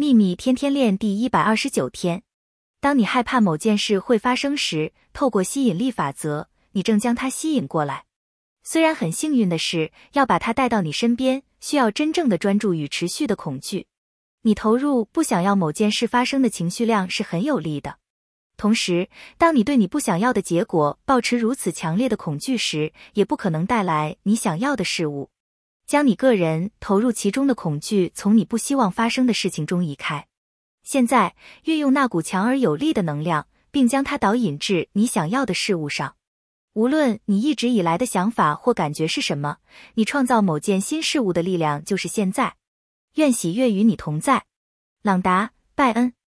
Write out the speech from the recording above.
秘密天天练第一百二十九天。当你害怕某件事会发生时，透过吸引力法则，你正将它吸引过来。虽然很幸运的是，要把它带到你身边，需要真正的专注与持续的恐惧。你投入不想要某件事发生的情绪量是很有利的。同时，当你对你不想要的结果保持如此强烈的恐惧时，也不可能带来你想要的事物。将你个人投入其中的恐惧从你不希望发生的事情中移开。现在，运用那股强而有力的能量，并将它导引至你想要的事物上。无论你一直以来的想法或感觉是什么，你创造某件新事物的力量就是现在。愿喜悦与你同在，朗达·拜恩。